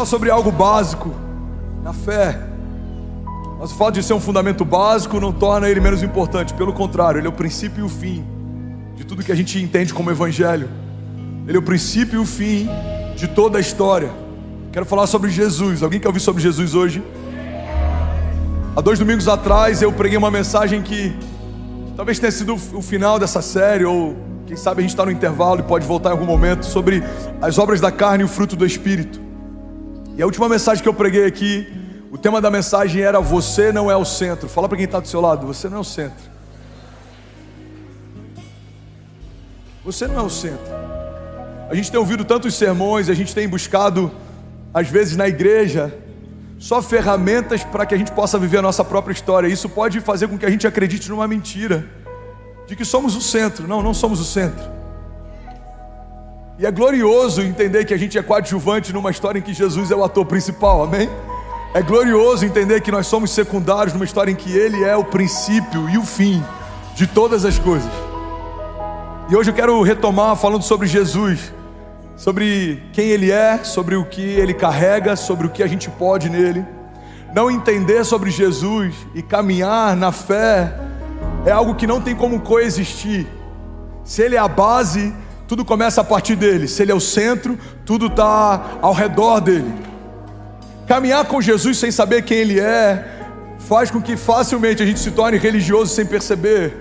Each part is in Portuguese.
falar sobre algo básico na fé. Mas o fato de ser um fundamento básico não torna ele menos importante, pelo contrário, ele é o princípio e o fim de tudo que a gente entende como evangelho. Ele é o princípio e o fim de toda a história. Quero falar sobre Jesus. Alguém quer ouvir sobre Jesus hoje? Há dois domingos atrás eu preguei uma mensagem que talvez tenha sido o final dessa série, ou quem sabe a gente está no intervalo e pode voltar em algum momento, sobre as obras da carne e o fruto do Espírito. E a última mensagem que eu preguei aqui, o tema da mensagem era Você não é o centro. Fala para quem está do seu lado, você não é o centro. Você não é o centro. A gente tem ouvido tantos sermões, a gente tem buscado, às vezes na igreja, só ferramentas para que a gente possa viver a nossa própria história. Isso pode fazer com que a gente acredite numa mentira de que somos o centro. Não, não somos o centro. E é glorioso entender que a gente é coadjuvante numa história em que Jesus é o ator principal, amém? É glorioso entender que nós somos secundários numa história em que Ele é o princípio e o fim de todas as coisas. E hoje eu quero retomar falando sobre Jesus, sobre quem Ele é, sobre o que Ele carrega, sobre o que a gente pode nele. Não entender sobre Jesus e caminhar na fé é algo que não tem como coexistir. Se Ele é a base, tudo começa a partir dele. Se ele é o centro, tudo está ao redor dele. Caminhar com Jesus sem saber quem ele é, faz com que facilmente a gente se torne religioso sem perceber.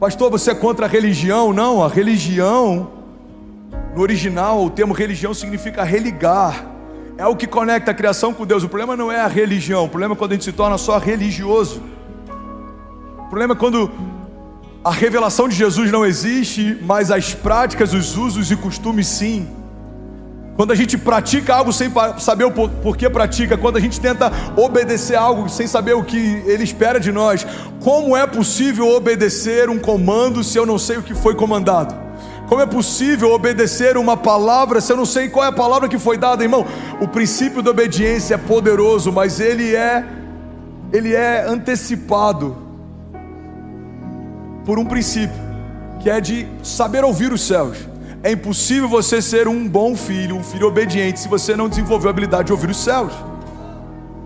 Pastor, você é contra a religião? Não, a religião, no original, o termo religião significa religar. É o que conecta a criação com Deus. O problema não é a religião, o problema é quando a gente se torna só religioso. O problema é quando a revelação de Jesus não existe, mas as práticas, os usos e costumes sim. Quando a gente pratica algo sem saber o porquê pratica, quando a gente tenta obedecer algo sem saber o que ele espera de nós, como é possível obedecer um comando se eu não sei o que foi comandado? Como é possível obedecer uma palavra se eu não sei qual é a palavra que foi dada, irmão? O princípio da obediência é poderoso, mas ele é ele é antecipado por um princípio, que é de saber ouvir os céus. É impossível você ser um bom filho, um filho obediente, se você não desenvolveu a habilidade de ouvir os céus.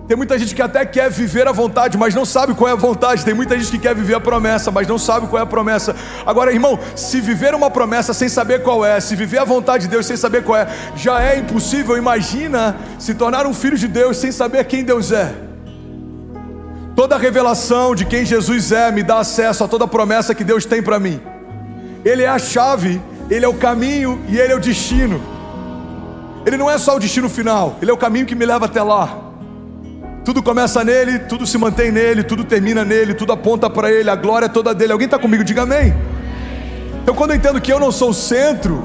Tem muita gente que até quer viver a vontade, mas não sabe qual é a vontade. Tem muita gente que quer viver a promessa, mas não sabe qual é a promessa. Agora, irmão, se viver uma promessa sem saber qual é, se viver a vontade de Deus sem saber qual é, já é impossível. Imagina se tornar um filho de Deus sem saber quem Deus é. Toda revelação de quem Jesus é me dá acesso a toda promessa que Deus tem para mim. Ele é a chave, ele é o caminho e ele é o destino. Ele não é só o destino final, ele é o caminho que me leva até lá. Tudo começa nele, tudo se mantém nele, tudo termina nele, tudo aponta para ele, a glória é toda dele. Alguém está comigo? Diga amém. Então, quando eu entendo que eu não sou o centro,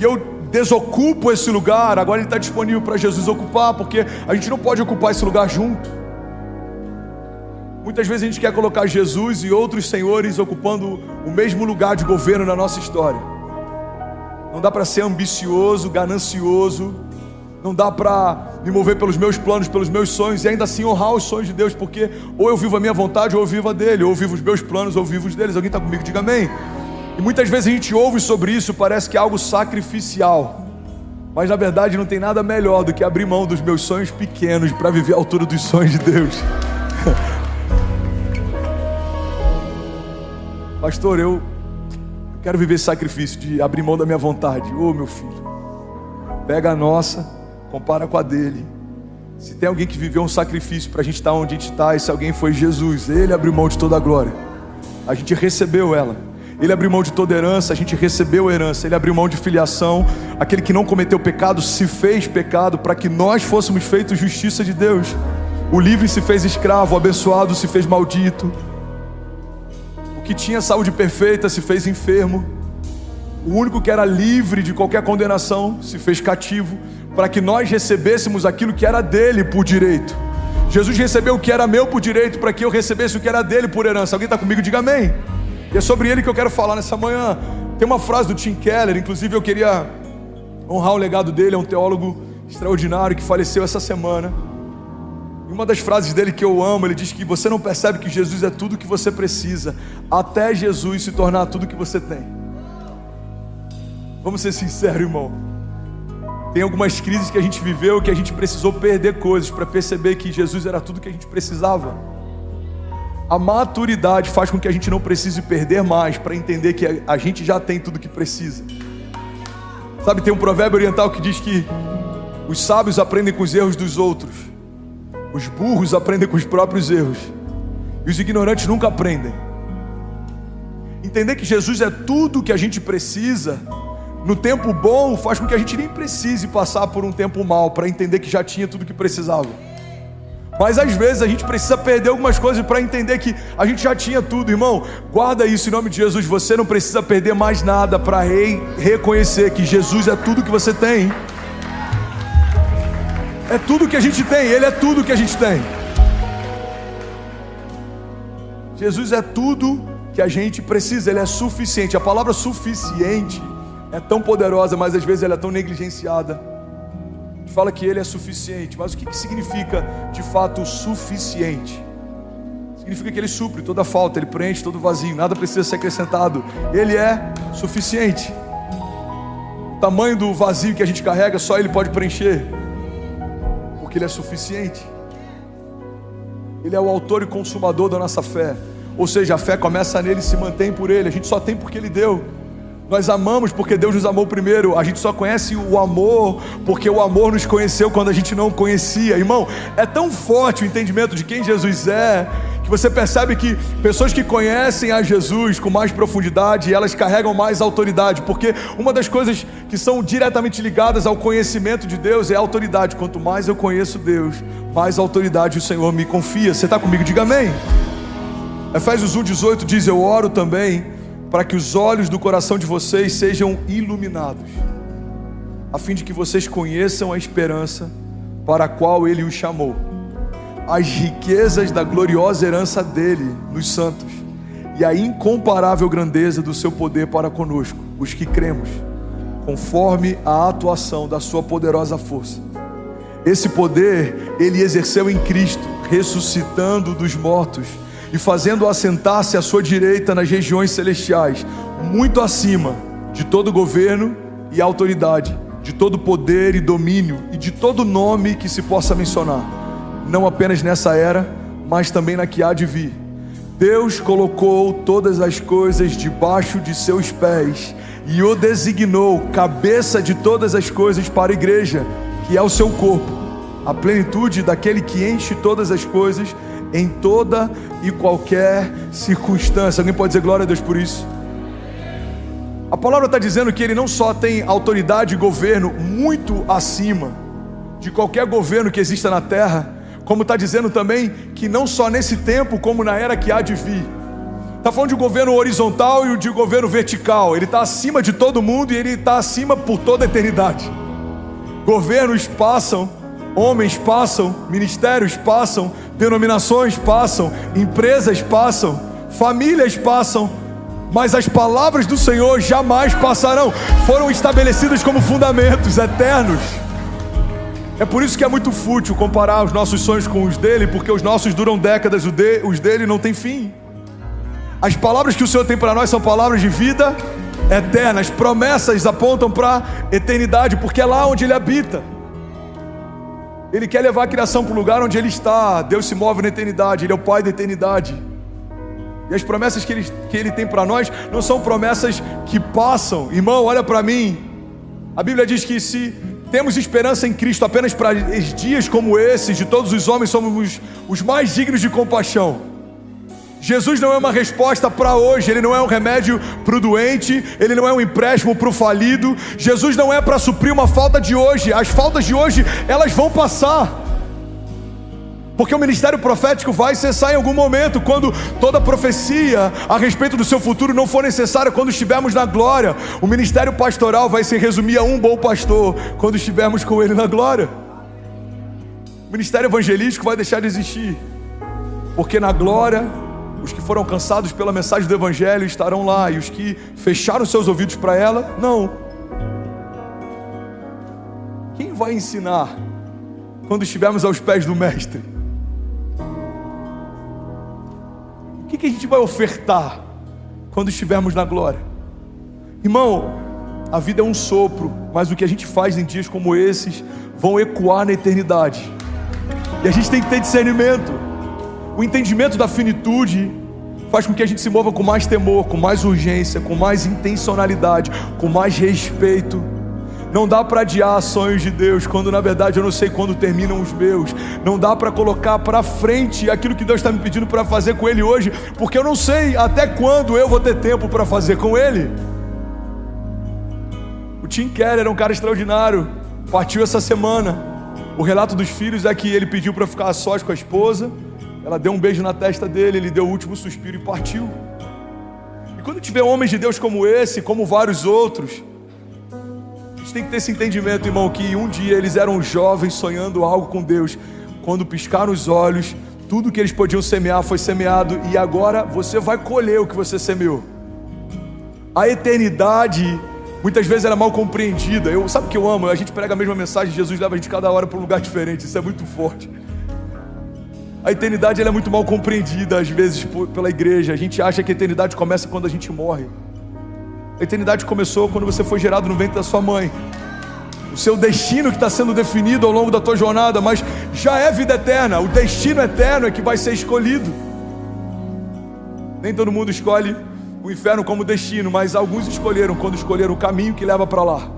e eu desocupo esse lugar, agora ele está disponível para Jesus ocupar, porque a gente não pode ocupar esse lugar junto. Muitas vezes a gente quer colocar Jesus e outros senhores ocupando o mesmo lugar de governo na nossa história. Não dá para ser ambicioso, ganancioso, não dá para me mover pelos meus planos, pelos meus sonhos e ainda assim honrar os sonhos de Deus, porque ou eu vivo a minha vontade ou eu vivo a dele, ou eu vivo os meus planos ou eu vivo os deles. Alguém está comigo? Diga amém. E muitas vezes a gente ouve sobre isso, parece que é algo sacrificial. Mas na verdade não tem nada melhor do que abrir mão dos meus sonhos pequenos para viver a altura dos sonhos de Deus. Pastor, eu quero viver esse sacrifício de abrir mão da minha vontade. Ô oh, meu filho, pega a nossa, compara com a dele. Se tem alguém que viveu um sacrifício para a gente estar tá onde a gente está, esse alguém foi Jesus. Ele abriu mão de toda a glória. A gente recebeu ela. Ele abriu mão de toda herança, a gente recebeu herança. Ele abriu mão de filiação. Aquele que não cometeu pecado se fez pecado para que nós fôssemos feitos justiça de Deus. O livre se fez escravo, o abençoado se fez maldito que tinha saúde perfeita se fez enfermo. O único que era livre de qualquer condenação se fez cativo, para que nós recebêssemos aquilo que era dele por direito. Jesus recebeu o que era meu por direito, para que eu recebesse o que era dele por herança. Alguém está comigo? Diga amém. E é sobre ele que eu quero falar nessa manhã. Tem uma frase do Tim Keller, inclusive eu queria honrar o legado dele, é um teólogo extraordinário que faleceu essa semana. E uma das frases dele que eu amo, ele diz que você não percebe que Jesus é tudo que você precisa, até Jesus se tornar tudo que você tem. Vamos ser sinceros, irmão. Tem algumas crises que a gente viveu que a gente precisou perder coisas para perceber que Jesus era tudo que a gente precisava. A maturidade faz com que a gente não precise perder mais para entender que a gente já tem tudo que precisa. Sabe, tem um provérbio oriental que diz que os sábios aprendem com os erros dos outros, os burros aprendem com os próprios erros, e os ignorantes nunca aprendem. Entender que Jesus é tudo que a gente precisa no tempo bom faz com que a gente nem precise passar por um tempo mal para entender que já tinha tudo que precisava. Mas às vezes a gente precisa perder algumas coisas para entender que a gente já tinha tudo, irmão. Guarda isso em nome de Jesus. Você não precisa perder mais nada para re reconhecer que Jesus é tudo que você tem. É tudo que a gente tem, Ele é tudo que a gente tem. Jesus é tudo que a gente precisa, Ele é suficiente. A palavra suficiente é tão poderosa, mas às vezes ela é tão negligenciada. A gente fala que ele é suficiente, mas o que, que significa de fato suficiente? Significa que ele supre toda falta, ele preenche todo vazio, nada precisa ser acrescentado. Ele é suficiente. O tamanho do vazio que a gente carrega, só ele pode preencher, porque ele é suficiente. Ele é o autor e consumador da nossa fé. Ou seja, a fé começa nele e se mantém por ele. A gente só tem porque ele deu. Nós amamos porque Deus nos amou primeiro. A gente só conhece o amor porque o amor nos conheceu quando a gente não conhecia. Irmão, é tão forte o entendimento de quem Jesus é que você percebe que pessoas que conhecem a Jesus com mais profundidade, elas carregam mais autoridade, porque uma das coisas que são diretamente ligadas ao conhecimento de Deus é a autoridade. Quanto mais eu conheço Deus, mais autoridade o Senhor me confia. Você está comigo? Diga amém. Efésios 1,18 diz: Eu oro também para que os olhos do coração de vocês sejam iluminados, a fim de que vocês conheçam a esperança para a qual Ele os chamou, as riquezas da gloriosa herança dele nos santos e a incomparável grandeza do seu poder para conosco, os que cremos, conforme a atuação da sua poderosa força. Esse poder ele exerceu em Cristo, ressuscitando dos mortos e fazendo-o assentar-se à sua direita nas regiões celestiais, muito acima de todo governo e autoridade, de todo poder e domínio e de todo nome que se possa mencionar, não apenas nessa era, mas também na que há de vir. Deus colocou todas as coisas debaixo de seus pés e o designou cabeça de todas as coisas para a igreja, que é o seu corpo, a plenitude daquele que enche todas as coisas em toda e qualquer circunstância. Alguém pode dizer glória a Deus por isso? A palavra está dizendo que ele não só tem autoridade e governo muito acima de qualquer governo que exista na terra, como está dizendo também que não só nesse tempo, como na era que há de vir. Está falando de um governo horizontal e de um governo vertical. Ele está acima de todo mundo e ele está acima por toda a eternidade. Governos passam, homens passam, ministérios passam, denominações passam, empresas passam, famílias passam, mas as palavras do Senhor jamais passarão, foram estabelecidas como fundamentos eternos. É por isso que é muito fútil comparar os nossos sonhos com os dele, porque os nossos duram décadas, os dele não tem fim. As palavras que o Senhor tem para nós são palavras de vida eterna, as promessas apontam para a eternidade, porque é lá onde ele habita. Ele quer levar a criação para o lugar onde Ele está. Deus se move na eternidade, Ele é o Pai da eternidade. E as promessas que Ele, que ele tem para nós não são promessas que passam. Irmão, olha para mim. A Bíblia diz que se temos esperança em Cristo apenas para dias como esses, de todos os homens somos os mais dignos de compaixão. Jesus não é uma resposta para hoje, ele não é um remédio para o doente, ele não é um empréstimo para o falido. Jesus não é para suprir uma falta de hoje, as faltas de hoje elas vão passar. Porque o ministério profético vai cessar em algum momento, quando toda profecia a respeito do seu futuro não for necessária, quando estivermos na glória. O ministério pastoral vai se resumir a um bom pastor, quando estivermos com ele na glória. O ministério evangelístico vai deixar de existir, porque na glória os que foram alcançados pela mensagem do Evangelho estarão lá, e os que fecharam seus ouvidos para ela, não. Quem vai ensinar quando estivermos aos pés do Mestre? O que, que a gente vai ofertar quando estivermos na glória? Irmão, A vida é um sopro, mas o que a gente faz em dias como esses vão ecoar na eternidade. E a gente tem que ter discernimento. O entendimento da finitude faz com que a gente se mova com mais temor, com mais urgência, com mais intencionalidade, com mais respeito. Não dá para adiar sonhos de Deus quando na verdade eu não sei quando terminam os meus. Não dá para colocar para frente aquilo que Deus está me pedindo para fazer com Ele hoje, porque eu não sei até quando eu vou ter tempo para fazer com Ele. O Tim Keller era um cara extraordinário, partiu essa semana. O relato dos filhos é que ele pediu para ficar sós com a esposa, ela deu um beijo na testa dele, ele deu o último suspiro e partiu. E quando tiver homens de Deus como esse, como vários outros, a gente tem que ter esse entendimento, irmão, que um dia eles eram jovens sonhando algo com Deus. Quando piscaram os olhos, tudo que eles podiam semear foi semeado e agora você vai colher o que você semeou. A eternidade Muitas vezes ela é mal compreendida. Eu, sabe o que eu amo? A gente prega a mesma mensagem, Jesus leva a gente cada hora para um lugar diferente. Isso é muito forte. A eternidade é muito mal compreendida às vezes pela igreja. A gente acha que a eternidade começa quando a gente morre. A eternidade começou quando você foi gerado no ventre da sua mãe. O seu destino que está sendo definido ao longo da tua jornada, mas já é vida eterna. O destino eterno é que vai ser escolhido. Nem todo mundo escolhe o inferno como destino, mas alguns escolheram quando escolheram o caminho que leva para lá.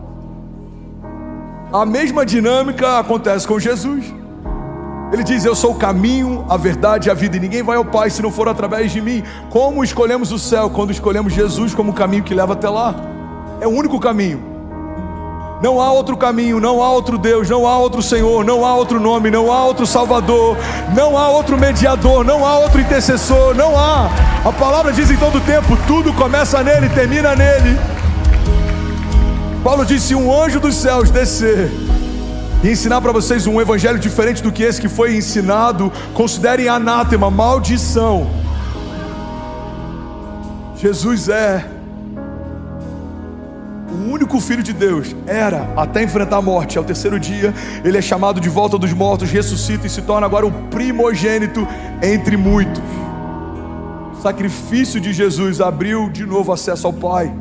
A mesma dinâmica acontece com Jesus. Ele diz: Eu sou o caminho, a verdade e a vida, e ninguém vai ao Pai se não for através de mim. Como escolhemos o céu? Quando escolhemos Jesus como o caminho que leva até lá. É o único caminho. Não há outro caminho, não há outro Deus, não há outro Senhor, não há outro nome, não há outro Salvador, não há outro mediador, não há outro intercessor, não há. A palavra diz em todo tempo: tudo começa nele, termina nele. Paulo disse: um anjo dos céus descer e ensinar para vocês um evangelho diferente do que esse que foi ensinado, considerem anátema, maldição. Jesus é o único filho de Deus, era até enfrentar a morte. Ao terceiro dia, ele é chamado de volta dos mortos, ressuscita e se torna agora o primogênito entre muitos. O sacrifício de Jesus abriu de novo acesso ao Pai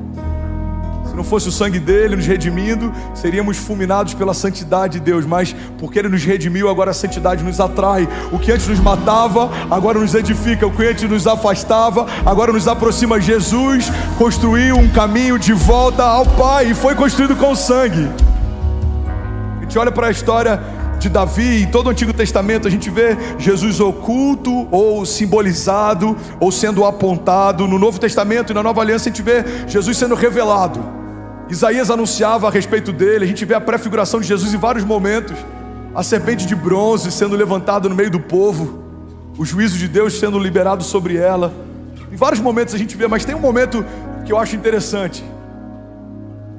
não fosse o sangue dele nos redimindo, seríamos fulminados pela santidade de Deus, mas porque ele nos redimiu, agora a santidade nos atrai. O que antes nos matava, agora nos edifica. O que antes nos afastava, agora nos aproxima. Jesus construiu um caminho de volta ao Pai e foi construído com sangue. A gente olha para a história de Davi, em todo o Antigo Testamento a gente vê Jesus oculto ou simbolizado ou sendo apontado. No Novo Testamento e na Nova Aliança a gente vê Jesus sendo revelado. Isaías anunciava a respeito dele, a gente vê a prefiguração de Jesus em vários momentos. A serpente de bronze sendo levantada no meio do povo, o juízo de Deus sendo liberado sobre ela. Em vários momentos a gente vê, mas tem um momento que eu acho interessante.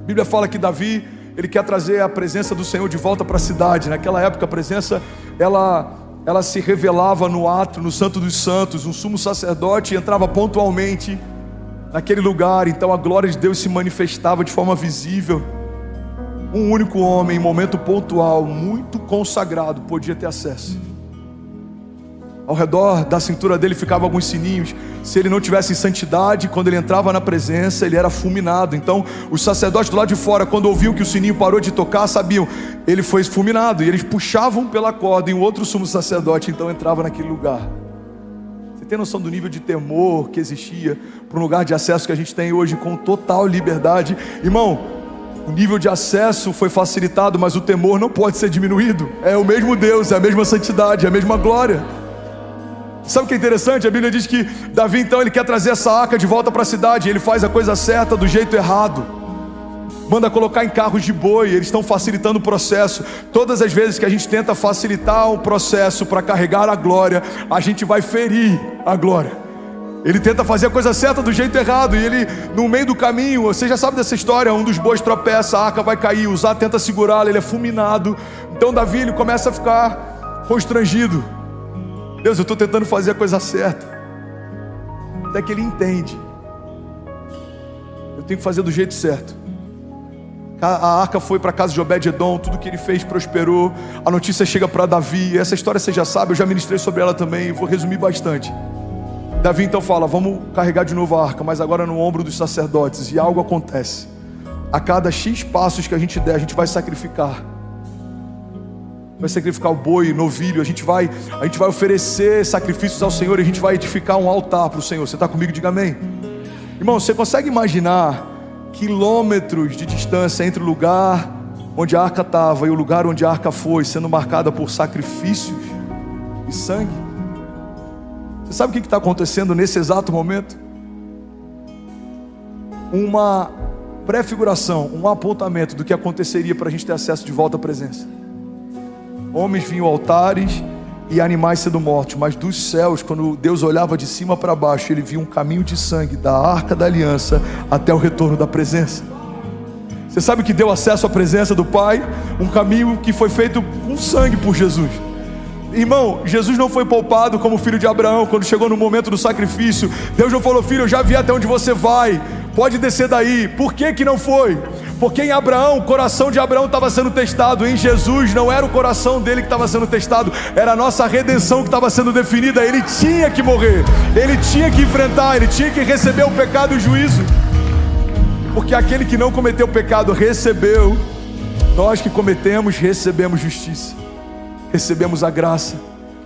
A Bíblia fala que Davi, ele quer trazer a presença do Senhor de volta para a cidade. Naquela época a presença ela ela se revelava no ato, no Santo dos Santos, um sumo sacerdote entrava pontualmente naquele lugar, então a glória de Deus se manifestava de forma visível. Um único homem, em momento pontual, muito consagrado, podia ter acesso. Ao redor da cintura dele ficavam alguns sininhos. Se ele não tivesse santidade, quando ele entrava na presença, ele era fulminado. Então, os sacerdotes do lado de fora, quando ouviam que o sininho parou de tocar, sabiam, ele foi fulminado. E eles puxavam pela corda, e um outro sumo sacerdote então entrava naquele lugar tem noção do nível de temor que existia para um lugar de acesso que a gente tem hoje com total liberdade? Irmão, o nível de acesso foi facilitado, mas o temor não pode ser diminuído. É o mesmo Deus, é a mesma santidade, é a mesma glória. Sabe o que é interessante? A Bíblia diz que Davi então ele quer trazer essa arca de volta para a cidade, ele faz a coisa certa do jeito errado manda colocar em carros de boi, eles estão facilitando o processo. Todas as vezes que a gente tenta facilitar o processo para carregar a glória, a gente vai ferir a glória. Ele tenta fazer a coisa certa do jeito errado, e ele, no meio do caminho, você já sabe dessa história: um dos bois tropeça, a arca vai cair, Zá tenta segurá-lo, ele é fulminado. Então Davi ele começa a ficar constrangido. Deus, eu estou tentando fazer a coisa certa. Até que ele entende. Eu tenho que fazer do jeito certo. A arca foi para a casa de Obed-Edom, tudo que ele fez prosperou. A notícia chega para Davi. Essa história você já sabe, eu já ministrei sobre ela também, vou resumir bastante. Davi então fala: Vamos carregar de novo a arca, mas agora no ombro dos sacerdotes. E algo acontece. a cada X passos que a gente der, a gente vai sacrificar. Vai sacrificar o boi, novilho, a gente vai, a gente vai oferecer sacrifícios ao Senhor, e a gente vai edificar um altar para o Senhor. Você está comigo? Diga amém. Irmão, você consegue imaginar quilômetros de distância entre o lugar onde a arca estava e o lugar onde a arca foi, sendo marcada por sacrifícios e sangue? Você sabe o que está acontecendo nesse exato momento? Uma prefiguração, um apontamento do que aconteceria para a gente ter acesso de volta à presença. Homens vinham altares e animais sendo mortos, mas dos céus, quando Deus olhava de cima para baixo, ele via um caminho de sangue da arca da aliança até o retorno da presença. Você sabe que deu acesso à presença do Pai? Um caminho que foi feito com sangue por Jesus. Irmão, Jesus não foi poupado como filho de Abraão quando chegou no momento do sacrifício. Deus não falou, filho, eu já vi até onde você vai pode descer daí. Por que, que não foi? Porque em Abraão, o coração de Abraão estava sendo testado, em Jesus não era o coração dele que estava sendo testado, era a nossa redenção que estava sendo definida. Ele tinha que morrer, ele tinha que enfrentar, ele tinha que receber o pecado e o juízo. Porque aquele que não cometeu pecado recebeu, nós que cometemos, recebemos justiça, recebemos a graça,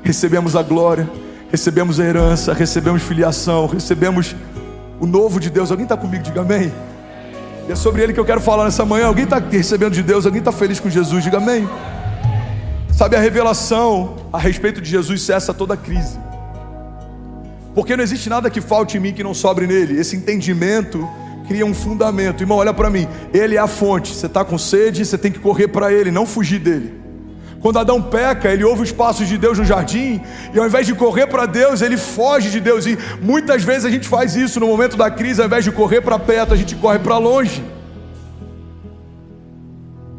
recebemos a glória, recebemos a herança, recebemos filiação, recebemos o novo de Deus. Alguém está comigo? Diga amém. E é sobre ele que eu quero falar nessa manhã. Alguém está recebendo de Deus? Alguém está feliz com Jesus? Diga amém. Sabe, a revelação a respeito de Jesus cessa toda crise. Porque não existe nada que falte em mim que não sobre nele. Esse entendimento cria um fundamento. Irmão, olha para mim. Ele é a fonte. Você está com sede, você tem que correr para ele, não fugir dele. Quando Adão peca, ele ouve os passos de Deus no jardim, e ao invés de correr para Deus, ele foge de Deus. E muitas vezes a gente faz isso no momento da crise, ao invés de correr para perto, a gente corre para longe.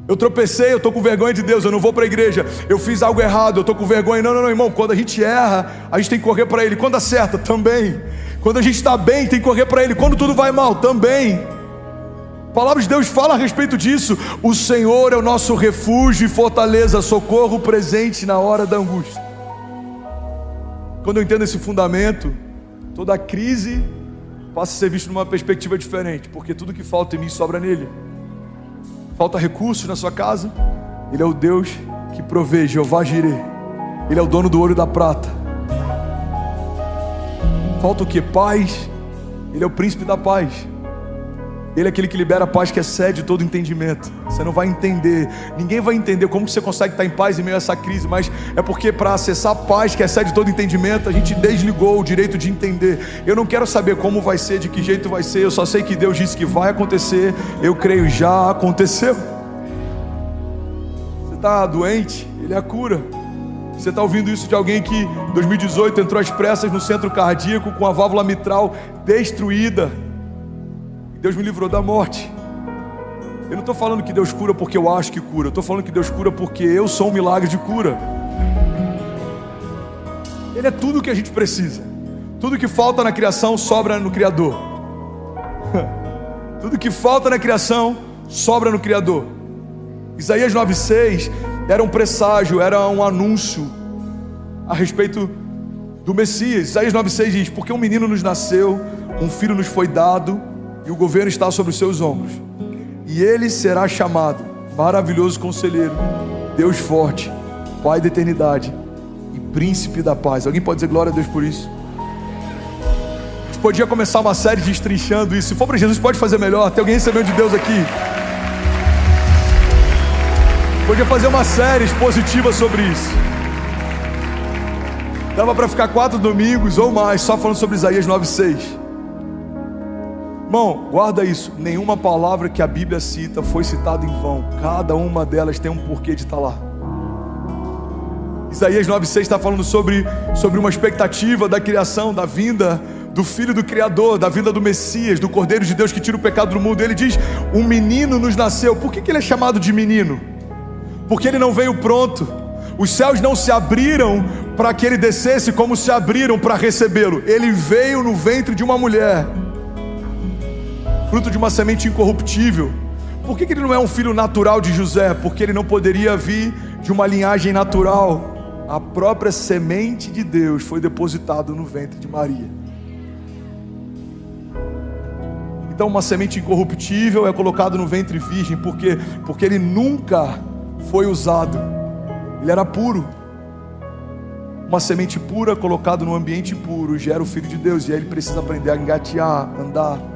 Eu tropecei, eu estou com vergonha de Deus, eu não vou para a igreja, eu fiz algo errado, eu estou com vergonha. Não, não, não, irmão, quando a gente erra, a gente tem que correr para Ele. Quando acerta, também. Quando a gente está bem, tem que correr para Ele. Quando tudo vai mal, também. A palavra de Deus fala a respeito disso. O Senhor é o nosso refúgio e fortaleza, socorro presente na hora da angústia. Quando eu entendo esse fundamento, toda crise passa a ser vista numa perspectiva diferente, porque tudo que falta em mim sobra nele. Falta recursos na sua casa, ele é o Deus que provê, Jeová Jireh. Ele é o dono do ouro e da prata. Falta o que? Paz. Ele é o príncipe da paz. Ele é aquele que libera a paz que excede todo entendimento. Você não vai entender, ninguém vai entender como você consegue estar em paz em meio a essa crise, mas é porque para acessar a paz que excede todo entendimento, a gente desligou o direito de entender. Eu não quero saber como vai ser, de que jeito vai ser, eu só sei que Deus disse que vai acontecer, eu creio já aconteceu. Você está doente? Ele é a cura. Você está ouvindo isso de alguém que em 2018 entrou às pressas no centro cardíaco com a válvula mitral destruída Deus me livrou da morte. Eu não estou falando que Deus cura porque eu acho que cura, eu estou falando que Deus cura porque eu sou um milagre de cura. Ele é tudo o que a gente precisa. Tudo que falta na criação sobra no Criador. tudo que falta na criação sobra no Criador. Isaías 9,6 era um presságio, era um anúncio a respeito do Messias. Isaías 9,6 diz: Porque um menino nos nasceu, um filho nos foi dado e o governo está sobre os seus ombros. E ele será chamado Maravilhoso Conselheiro, Deus Forte, Pai da Eternidade e Príncipe da Paz. Alguém pode dizer glória a Deus por isso? A gente podia começar uma série destrinchando isso. Se for para Jesus, pode fazer melhor. Tem alguém recebendo de Deus aqui? Podia fazer uma série expositiva sobre isso. Dava para ficar quatro domingos ou mais só falando sobre Isaías 9,6. Irmão, guarda isso. Nenhuma palavra que a Bíblia cita foi citada em vão. Cada uma delas tem um porquê de estar lá. Isaías 9,6 está falando sobre, sobre uma expectativa da criação, da vinda do Filho do Criador, da vinda do Messias, do Cordeiro de Deus que tira o pecado do mundo. Ele diz: Um menino nos nasceu. Por que, que ele é chamado de menino? Porque ele não veio pronto. Os céus não se abriram para que ele descesse como se abriram para recebê-lo. Ele veio no ventre de uma mulher fruto de uma semente incorruptível. Por que, que ele não é um filho natural de José? Porque ele não poderia vir de uma linhagem natural. A própria semente de Deus foi depositada no ventre de Maria. Então, uma semente incorruptível é colocado no ventre virgem, porque porque ele nunca foi usado. Ele era puro. Uma semente pura colocada no ambiente puro gera o filho de Deus e aí ele precisa aprender a engatear, andar.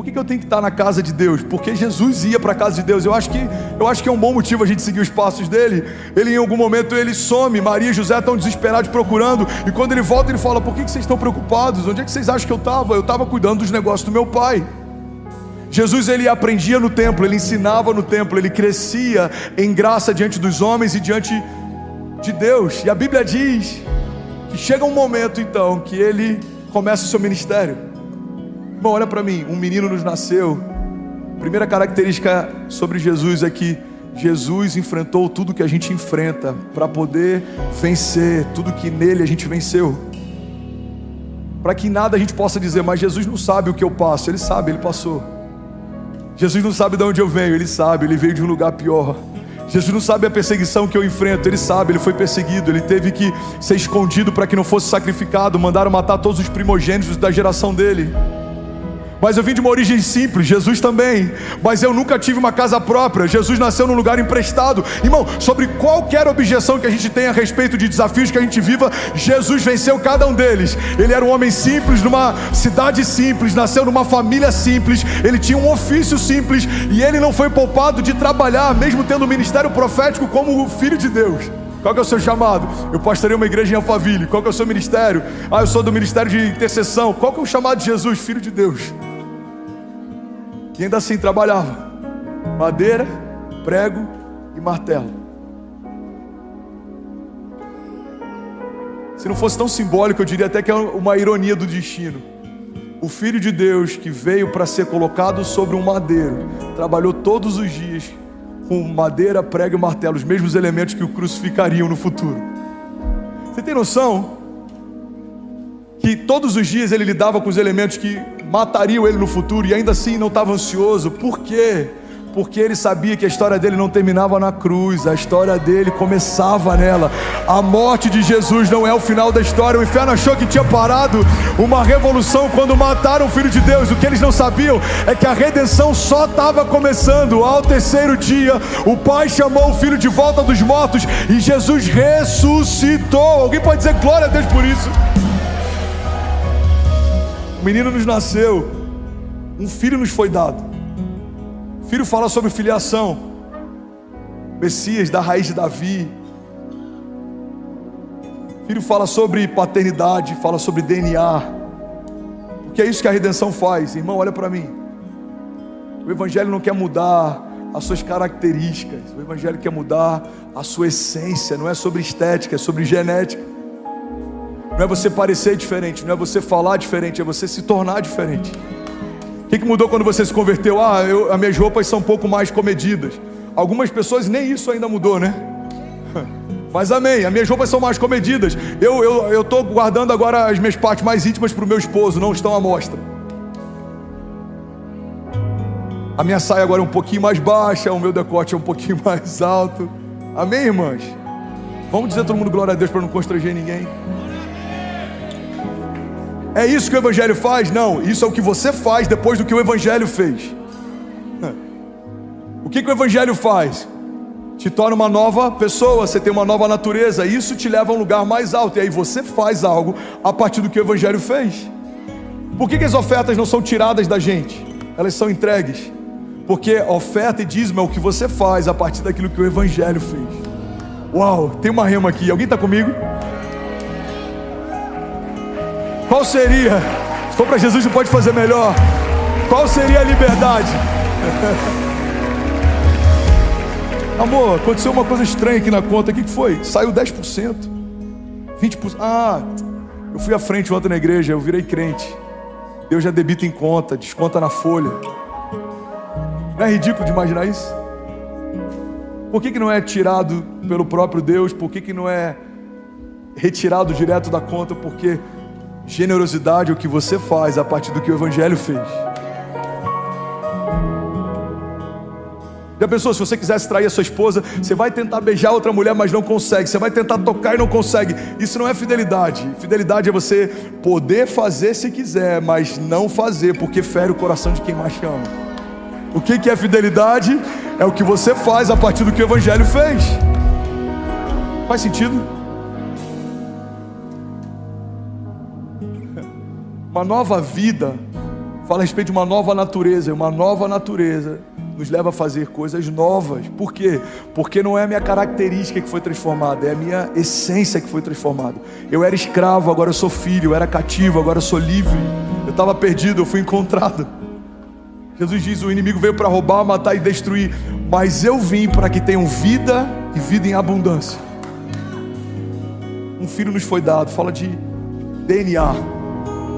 Por que, que eu tenho que estar na casa de Deus? Porque Jesus ia para a casa de Deus. Eu acho, que, eu acho que é um bom motivo a gente seguir os passos dele. Ele em algum momento ele some. Maria e José estão desesperados procurando. E quando ele volta, ele fala: Por que, que vocês estão preocupados? Onde é que vocês acham que eu estava? Eu estava cuidando dos negócios do meu pai. Jesus ele aprendia no templo, ele ensinava no templo, ele crescia em graça diante dos homens e diante de Deus. E a Bíblia diz que chega um momento então que ele começa o seu ministério. Irmão, olha para mim, um menino nos nasceu. Primeira característica sobre Jesus é que Jesus enfrentou tudo que a gente enfrenta para poder vencer tudo que nele a gente venceu. Para que nada a gente possa dizer, mas Jesus não sabe o que eu passo, ele sabe, ele passou. Jesus não sabe de onde eu venho, ele sabe, ele veio de um lugar pior. Jesus não sabe a perseguição que eu enfrento, ele sabe, ele foi perseguido, ele teve que ser escondido para que não fosse sacrificado, mandaram matar todos os primogênitos da geração dele. Mas eu vim de uma origem simples, Jesus também. Mas eu nunca tive uma casa própria. Jesus nasceu num lugar emprestado. Irmão, sobre qualquer objeção que a gente tenha a respeito de desafios que a gente viva, Jesus venceu cada um deles. Ele era um homem simples, numa cidade simples, nasceu numa família simples, ele tinha um ofício simples e ele não foi poupado de trabalhar, mesmo tendo um ministério profético como o filho de Deus. Qual que é o seu chamado? Eu pastorei uma igreja em Alphaville. Qual que é o seu ministério? Ah, eu sou do ministério de intercessão. Qual que é o chamado de Jesus, filho de Deus? E ainda assim trabalhava. Madeira, prego e martelo. Se não fosse tão simbólico, eu diria até que é uma ironia do destino. O Filho de Deus que veio para ser colocado sobre um madeiro, trabalhou todos os dias com madeira, prego e martelo, os mesmos elementos que o crucificariam no futuro. Você tem noção que todos os dias ele lidava com os elementos que matariam ele no futuro e ainda assim não estava ansioso. Por quê? Porque ele sabia que a história dele não terminava na cruz, a história dele começava nela. A morte de Jesus não é o final da história. O inferno achou que tinha parado uma revolução quando mataram o Filho de Deus. O que eles não sabiam é que a redenção só estava começando. Ao terceiro dia, o Pai chamou o Filho de volta dos mortos e Jesus ressuscitou. Alguém pode dizer glória a Deus por isso? O menino nos nasceu, um filho nos foi dado. Filho fala sobre filiação. Messias da raiz de Davi. Filho fala sobre paternidade, fala sobre DNA. Porque é isso que a redenção faz. Irmão, olha para mim. O evangelho não quer mudar as suas características. O evangelho quer mudar a sua essência, não é sobre estética, é sobre genética. Não é você parecer diferente, não é você falar diferente, é você se tornar diferente. O que, mudou quando você se converteu? Ah, eu, as minhas roupas são um pouco mais comedidas. Algumas pessoas nem isso ainda mudou, né? Mas amém, as minhas roupas são mais comedidas. Eu estou eu, eu guardando agora as minhas partes mais íntimas para o meu esposo, não estão à mostra. A minha saia agora é um pouquinho mais baixa, o meu decote é um pouquinho mais alto. Amém, irmãs? Vamos dizer todo mundo glória a Deus para não constranger ninguém. É isso que o Evangelho faz? Não, isso é o que você faz depois do que o Evangelho fez. O que, que o Evangelho faz? Te torna uma nova pessoa, você tem uma nova natureza, isso te leva a um lugar mais alto, e aí você faz algo a partir do que o Evangelho fez. Por que, que as ofertas não são tiradas da gente? Elas são entregues. Porque oferta e dízimo é o que você faz a partir daquilo que o Evangelho fez. Uau, tem uma rema aqui, alguém está comigo? Qual seria? Se for para Jesus, não pode fazer melhor. Qual seria a liberdade? Amor, aconteceu uma coisa estranha aqui na conta. O que foi? Saiu 10%. 20%. Ah, eu fui à frente ontem na igreja, eu virei crente. Deus já debita em conta, desconta na folha. Não é ridículo de imaginar isso? Por que, que não é tirado pelo próprio Deus? Por que, que não é retirado direto da conta? Porque Generosidade é o que você faz a partir do que o Evangelho fez. Já pensou, se você quisesse trair a sua esposa, você vai tentar beijar outra mulher, mas não consegue. Você vai tentar tocar e não consegue. Isso não é fidelidade. Fidelidade é você poder fazer se quiser, mas não fazer, porque fere o coração de quem mais te ama. O que é fidelidade? É o que você faz a partir do que o Evangelho fez. Faz sentido? Uma nova vida fala a respeito de uma nova natureza, uma nova natureza nos leva a fazer coisas novas. Por quê? Porque não é a minha característica que foi transformada, é a minha essência que foi transformada. Eu era escravo, agora eu sou filho, eu era cativo, agora eu sou livre. Eu estava perdido, eu fui encontrado. Jesus diz: o inimigo veio para roubar, matar e destruir, mas eu vim para que tenham vida e vida em abundância. Um filho nos foi dado, fala de DNA.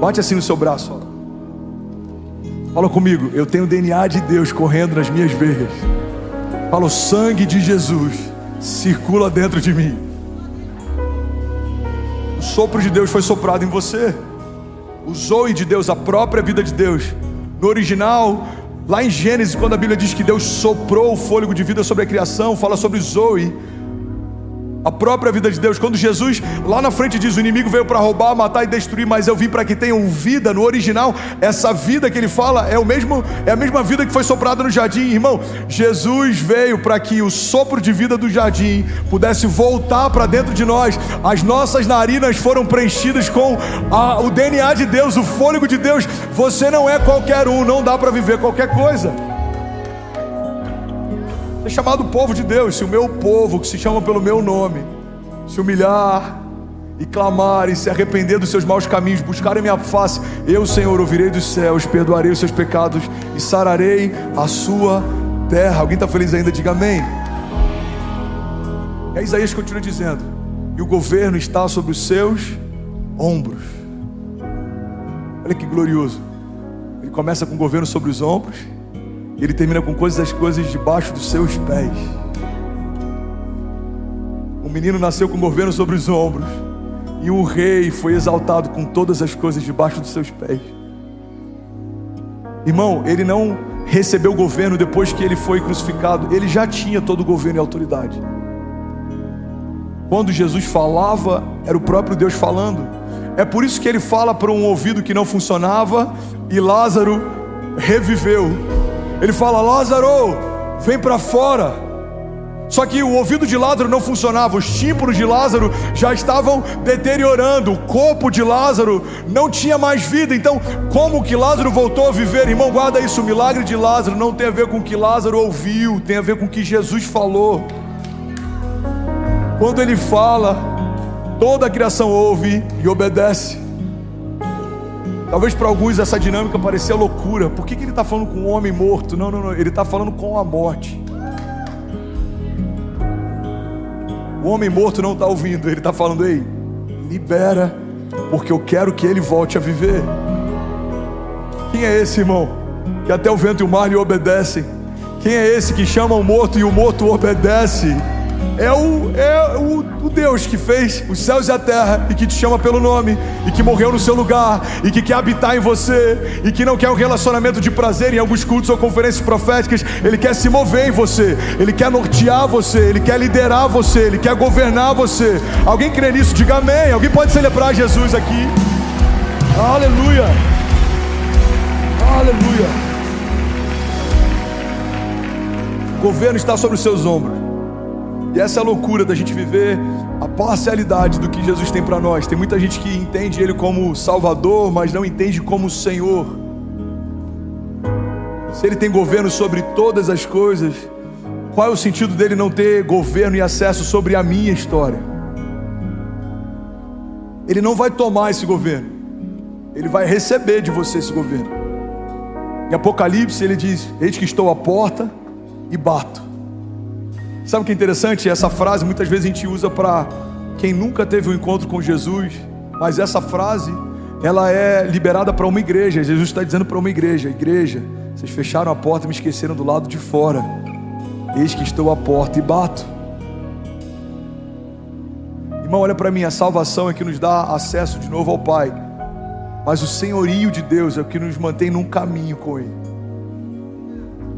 Bate assim no seu braço. Ó. Fala comigo, eu tenho o DNA de Deus correndo nas minhas veias. Fala, o sangue de Jesus circula dentro de mim. O sopro de Deus foi soprado em você. O zoe de Deus, a própria vida de Deus. No original, lá em Gênesis, quando a Bíblia diz que Deus soprou o fôlego de vida sobre a criação, fala sobre zoe a própria vida de Deus. Quando Jesus lá na frente diz: O inimigo veio para roubar, matar e destruir, mas eu vim para que tenham vida. No original, essa vida que ele fala é, o mesmo, é a mesma vida que foi soprada no jardim, irmão. Jesus veio para que o sopro de vida do jardim pudesse voltar para dentro de nós. As nossas narinas foram preenchidas com a, o DNA de Deus, o fôlego de Deus. Você não é qualquer um, não dá para viver qualquer coisa. É chamado povo de Deus. Se o meu povo, que se chama pelo meu nome, se humilhar e clamar e se arrepender dos seus maus caminhos, buscar a minha face, eu, Senhor, ouvirei dos céus, perdoarei os seus pecados e sararei a sua terra. Alguém está feliz ainda? Diga amém. É Isaías continua dizendo: e o governo está sobre os seus ombros. Olha que glorioso. Ele começa com o governo sobre os ombros ele termina com coisas as coisas debaixo dos seus pés. Um menino nasceu com o governo sobre os ombros, e um rei foi exaltado com todas as coisas debaixo dos seus pés. Irmão, ele não recebeu o governo depois que ele foi crucificado, ele já tinha todo o governo e autoridade. Quando Jesus falava, era o próprio Deus falando. É por isso que ele fala para um ouvido que não funcionava e Lázaro reviveu. Ele fala: Lázaro, vem para fora. Só que o ouvido de Lázaro não funcionava, os tímpanos de Lázaro já estavam deteriorando, o corpo de Lázaro não tinha mais vida. Então, como que Lázaro voltou a viver? Irmão, guarda isso: o milagre de Lázaro não tem a ver com o que Lázaro ouviu, tem a ver com o que Jesus falou. Quando ele fala, toda a criação ouve e obedece. Talvez para alguns essa dinâmica parecia loucura. Por que, que ele está falando com um homem morto? Não, não, não. Ele está falando com a morte. O homem morto não está ouvindo. Ele está falando, ei, libera, porque eu quero que ele volte a viver. Quem é esse irmão? Que até o vento e o mar lhe obedecem. Quem é esse que chama o morto e o morto obedece? É o, é o, o, Deus que fez os céus e a terra e que te chama pelo nome e que morreu no seu lugar e que quer habitar em você e que não quer um relacionamento de prazer em alguns cultos ou conferências proféticas, ele quer se mover em você, ele quer nortear você, ele quer liderar você, ele quer governar você. Alguém crê nisso? Diga amém. Alguém pode celebrar Jesus aqui? Aleluia. Aleluia. O governo está sobre os seus ombros. E essa é a loucura da gente viver a parcialidade do que Jesus tem para nós. Tem muita gente que entende Ele como Salvador, mas não entende como Senhor. Se Ele tem governo sobre todas as coisas, qual é o sentido dele não ter governo e acesso sobre a minha história? Ele não vai tomar esse governo, ele vai receber de você esse governo. Em Apocalipse ele diz: Eis que estou à porta e bato. Sabe o que é interessante? Essa frase muitas vezes a gente usa para quem nunca teve um encontro com Jesus, mas essa frase ela é liberada para uma igreja. Jesus está dizendo para uma igreja: Igreja, vocês fecharam a porta e me esqueceram do lado de fora. Eis que estou à porta e bato. Irmão, olha para mim: a salvação é que nos dá acesso de novo ao Pai, mas o senhorio de Deus é o que nos mantém num caminho com Ele.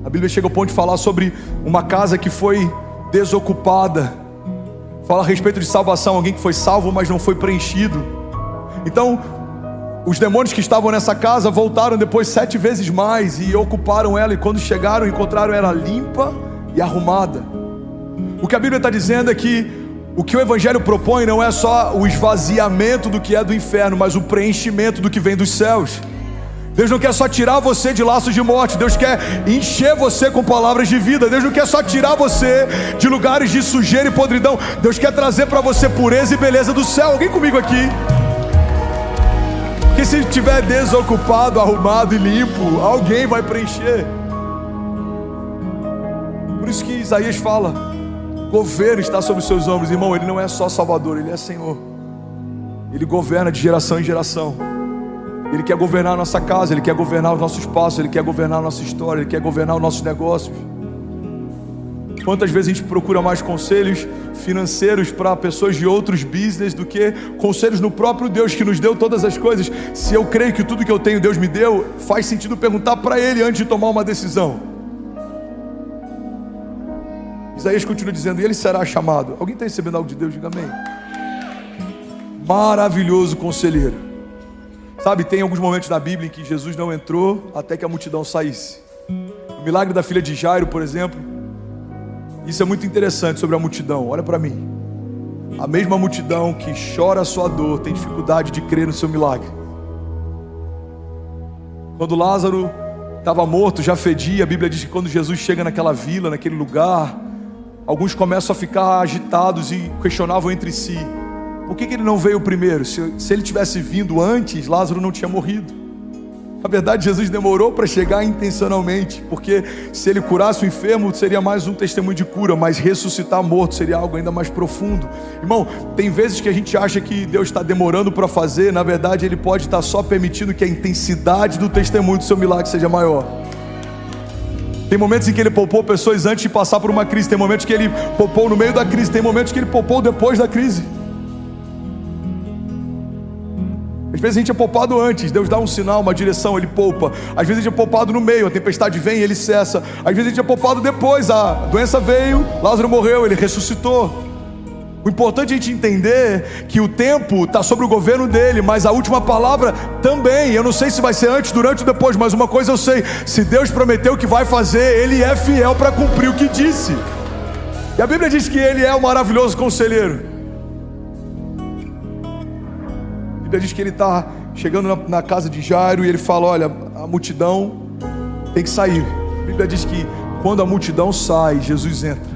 A Bíblia chega ao ponto de falar sobre uma casa que foi desocupada. Fala a respeito de salvação, alguém que foi salvo, mas não foi preenchido. Então, os demônios que estavam nessa casa voltaram depois sete vezes mais e ocuparam ela. E quando chegaram, encontraram ela limpa e arrumada. O que a Bíblia está dizendo é que o que o Evangelho propõe não é só o esvaziamento do que é do inferno, mas o preenchimento do que vem dos céus. Deus não quer só tirar você de laços de morte, Deus quer encher você com palavras de vida. Deus não quer só tirar você de lugares de sujeira e podridão. Deus quer trazer para você pureza e beleza do céu. Alguém comigo aqui? Que se estiver desocupado, arrumado e limpo, alguém vai preencher. Por isso que Isaías fala: governo está sobre os seus ombros, irmão. Ele não é só Salvador, ele é Senhor. Ele governa de geração em geração. Ele quer governar a nossa casa, Ele quer governar os nossos passos, Ele quer governar a nossa história, Ele quer governar os nossos negócios. Quantas vezes a gente procura mais conselhos financeiros para pessoas de outros business do que conselhos no próprio Deus que nos deu todas as coisas? Se eu creio que tudo que eu tenho Deus me deu, faz sentido perguntar para Ele antes de tomar uma decisão. Isaías continua dizendo: ele será chamado. Alguém está recebendo algo de Deus? Diga amém. Maravilhoso conselheiro. Sabe, tem alguns momentos na Bíblia em que Jesus não entrou até que a multidão saísse. O milagre da filha de Jairo, por exemplo, isso é muito interessante sobre a multidão. Olha para mim. A mesma multidão que chora a sua dor tem dificuldade de crer no seu milagre. Quando Lázaro estava morto, já fedia, a Bíblia diz que quando Jesus chega naquela vila, naquele lugar, alguns começam a ficar agitados e questionavam entre si: por que, que ele não veio primeiro? Se, se ele tivesse vindo antes, Lázaro não tinha morrido. Na verdade, Jesus demorou para chegar intencionalmente, porque se ele curasse o enfermo, seria mais um testemunho de cura, mas ressuscitar morto seria algo ainda mais profundo. Irmão, tem vezes que a gente acha que Deus está demorando para fazer, na verdade, Ele pode estar tá só permitindo que a intensidade do testemunho do seu milagre seja maior. Tem momentos em que ele poupou pessoas antes de passar por uma crise, tem momentos que ele poupou no meio da crise, tem momentos que ele poupou depois da crise. Às vezes a gente é poupado antes, Deus dá um sinal, uma direção, Ele poupa. Às vezes a gente é poupado no meio, a tempestade vem Ele cessa. Às vezes a gente é poupado depois, a doença veio, Lázaro morreu, Ele ressuscitou. O importante é a gente entender que o tempo está sobre o governo dele, mas a última palavra também. Eu não sei se vai ser antes, durante ou depois, mas uma coisa eu sei: se Deus prometeu que vai fazer, Ele é fiel para cumprir o que disse. E a Bíblia diz que Ele é o maravilhoso conselheiro. Bíblia diz que ele está chegando na, na, casa de Jairo e ele fala: Olha, a multidão tem que sair. A Bíblia diz que quando a multidão sai, Jesus entra.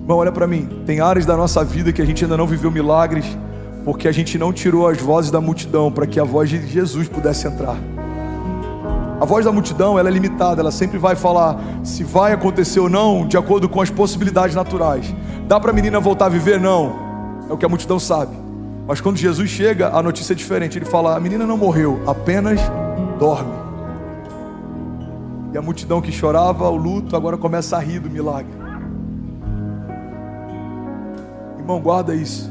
Irmão, olha para mim. Tem áreas da nossa vida que a gente ainda não viveu milagres, porque a gente não tirou as vozes da multidão para que a voz de Jesus pudesse entrar. A voz da multidão ela é limitada, ela sempre vai falar se vai acontecer ou não, de acordo com as possibilidades naturais. Dá para a menina voltar a viver? Não. É o que a multidão sabe. Mas quando Jesus chega, a notícia é diferente. Ele fala: a menina não morreu, apenas dorme. E a multidão que chorava o luto agora começa a rir do milagre. Irmão, guarda isso.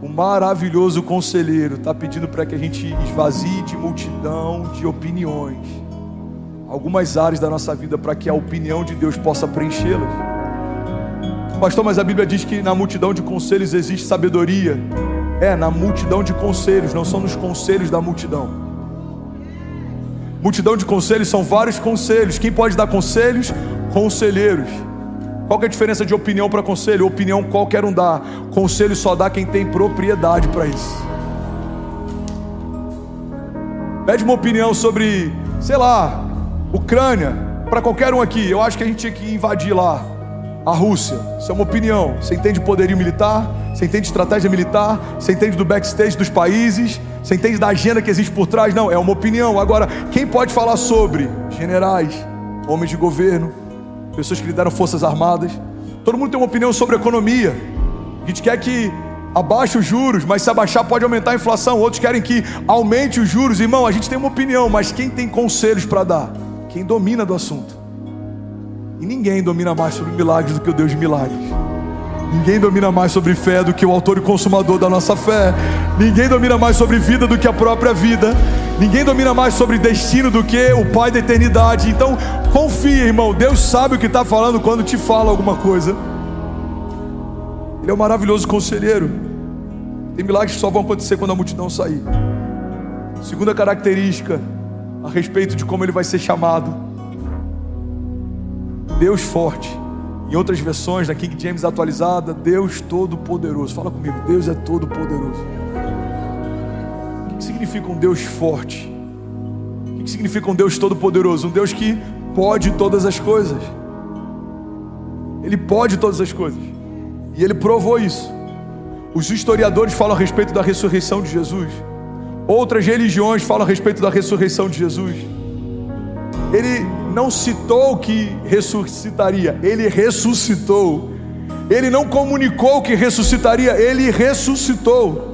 O maravilhoso conselheiro está pedindo para que a gente esvazie de multidão de opiniões algumas áreas da nossa vida para que a opinião de Deus possa preenchê-las. Pastor, mas a Bíblia diz que na multidão de conselhos existe sabedoria. É, na multidão de conselhos, não são nos conselhos da multidão. Multidão de conselhos são vários conselhos. Quem pode dar conselhos? Conselheiros. Qual é a diferença de opinião para conselho? Opinião qualquer um dá. Conselho só dá quem tem propriedade para isso. Pede uma opinião sobre, sei lá, Ucrânia, para qualquer um aqui. Eu acho que a gente tinha que invadir lá a Rússia. Isso é uma opinião. Você entende poderio militar? Você entende estratégia militar? Você entende do backstage dos países? Você entende da agenda que existe por trás? Não, é uma opinião. Agora, quem pode falar sobre? Generais, homens de governo, pessoas que lideram forças armadas. Todo mundo tem uma opinião sobre economia. A gente quer que abaixe os juros, mas se abaixar pode aumentar a inflação. Outros querem que aumente os juros. Irmão, a gente tem uma opinião, mas quem tem conselhos para dar? Quem domina do assunto. E ninguém domina mais sobre milagres do que o Deus de milagres. Ninguém domina mais sobre fé do que o autor e consumador da nossa fé. Ninguém domina mais sobre vida do que a própria vida. Ninguém domina mais sobre destino do que o Pai da eternidade. Então, confia, irmão. Deus sabe o que está falando quando te fala alguma coisa. Ele é um maravilhoso conselheiro. Tem milagres que só vão acontecer quando a multidão sair. Segunda característica a respeito de como ele vai ser chamado: Deus forte. Em outras versões, na King James atualizada, Deus Todo-Poderoso. Fala comigo, Deus é Todo-Poderoso. O que significa um Deus forte? O que significa um Deus Todo-Poderoso? Um Deus que pode todas as coisas. Ele pode todas as coisas. E ele provou isso. Os historiadores falam a respeito da ressurreição de Jesus. Outras religiões falam a respeito da ressurreição de Jesus. Ele não citou que ressuscitaria, ele ressuscitou. Ele não comunicou que ressuscitaria, ele ressuscitou.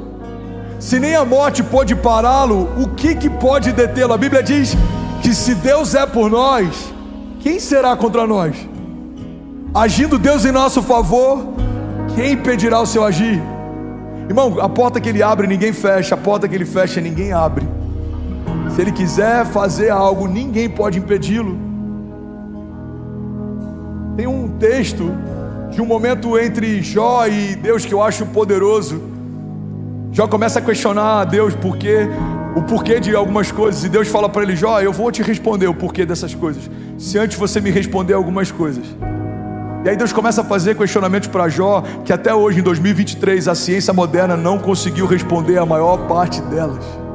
Se nem a morte pôde pará-lo, o que, que pode detê-lo? A Bíblia diz que se Deus é por nós, quem será contra nós? Agindo Deus em nosso favor, quem impedirá o seu agir? Irmão, a porta que ele abre, ninguém fecha, a porta que ele fecha, ninguém abre. Se ele quiser fazer algo, ninguém pode impedi-lo. Tem um texto de um momento entre Jó e Deus que eu acho poderoso. Jó começa a questionar a Deus porque o porquê de algumas coisas e Deus fala para ele: Jó, eu vou te responder o porquê dessas coisas. Se antes você me responder algumas coisas. E aí Deus começa a fazer questionamentos para Jó que até hoje, em 2023, a ciência moderna não conseguiu responder a maior parte delas.